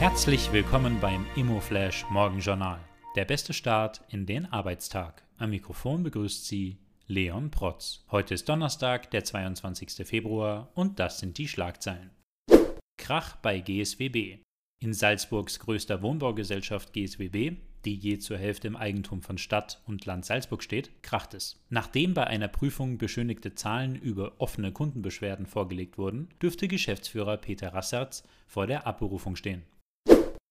Herzlich willkommen beim ImmoFlash Morgenjournal. Der beste Start in den Arbeitstag. Am Mikrofon begrüßt Sie Leon Protz. Heute ist Donnerstag, der 22. Februar und das sind die Schlagzeilen. Krach bei GSWB. In Salzburgs größter Wohnbaugesellschaft GSWB, die je zur Hälfte im Eigentum von Stadt und Land Salzburg steht, kracht es. Nachdem bei einer Prüfung beschönigte Zahlen über offene Kundenbeschwerden vorgelegt wurden, dürfte Geschäftsführer Peter Rassertz vor der Abberufung stehen.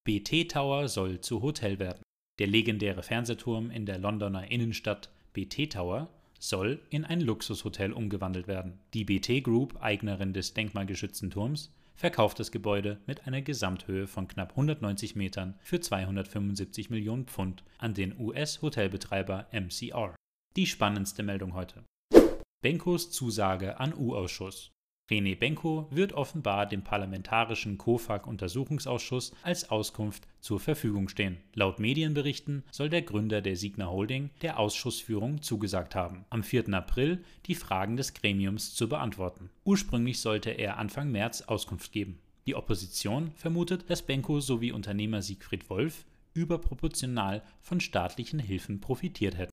BT Tower soll zu Hotel werden. Der legendäre Fernsehturm in der Londoner Innenstadt BT Tower soll in ein Luxushotel umgewandelt werden. Die BT Group, Eignerin des denkmalgeschützten Turms, verkauft das Gebäude mit einer Gesamthöhe von knapp 190 Metern für 275 Millionen Pfund an den US-Hotelbetreiber MCR. Die spannendste Meldung heute. Benkos Zusage an U-Ausschuss. René Benko wird offenbar dem parlamentarischen COFAG-Untersuchungsausschuss als Auskunft zur Verfügung stehen. Laut Medienberichten soll der Gründer der Signa Holding der Ausschussführung zugesagt haben, am 4. April die Fragen des Gremiums zu beantworten. Ursprünglich sollte er Anfang März Auskunft geben. Die Opposition vermutet, dass Benko sowie Unternehmer Siegfried Wolf überproportional von staatlichen Hilfen profitiert hätten.